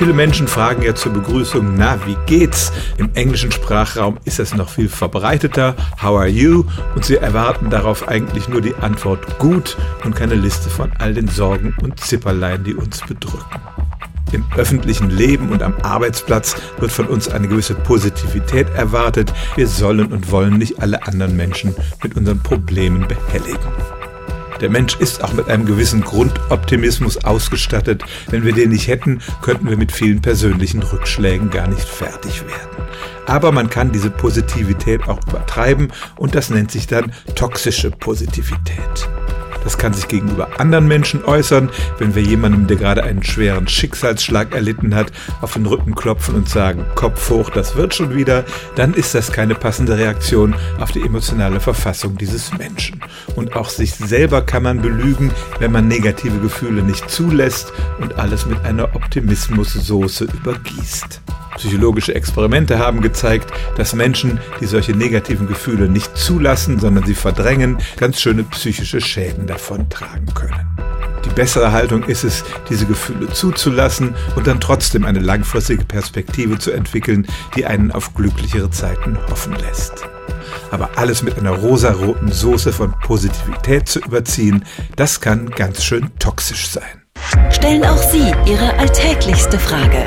Viele Menschen fragen ja zur Begrüßung, na, wie geht's? Im englischen Sprachraum ist das noch viel verbreiteter. How are you? Und sie erwarten darauf eigentlich nur die Antwort gut und keine Liste von all den Sorgen und Zipperlein, die uns bedrücken. Im öffentlichen Leben und am Arbeitsplatz wird von uns eine gewisse Positivität erwartet. Wir sollen und wollen nicht alle anderen Menschen mit unseren Problemen behelligen. Der Mensch ist auch mit einem gewissen Grundoptimismus ausgestattet. Wenn wir den nicht hätten, könnten wir mit vielen persönlichen Rückschlägen gar nicht fertig werden. Aber man kann diese Positivität auch übertreiben und das nennt sich dann toxische Positivität. Das kann sich gegenüber anderen Menschen äußern, wenn wir jemandem, der gerade einen schweren Schicksalsschlag erlitten hat, auf den Rücken klopfen und sagen, Kopf hoch, das wird schon wieder, dann ist das keine passende Reaktion auf die emotionale Verfassung dieses Menschen. Und auch sich selber kann man belügen, wenn man negative Gefühle nicht zulässt und alles mit einer Optimismussoße übergießt. Psychologische Experimente haben gezeigt, dass Menschen, die solche negativen Gefühle nicht zulassen, sondern sie verdrängen, ganz schöne psychische Schäden davon tragen können. Die bessere Haltung ist es, diese Gefühle zuzulassen und dann trotzdem eine langfristige Perspektive zu entwickeln, die einen auf glücklichere Zeiten hoffen lässt. Aber alles mit einer rosaroten Soße von Positivität zu überziehen, das kann ganz schön toxisch sein. Stellen auch Sie Ihre alltäglichste Frage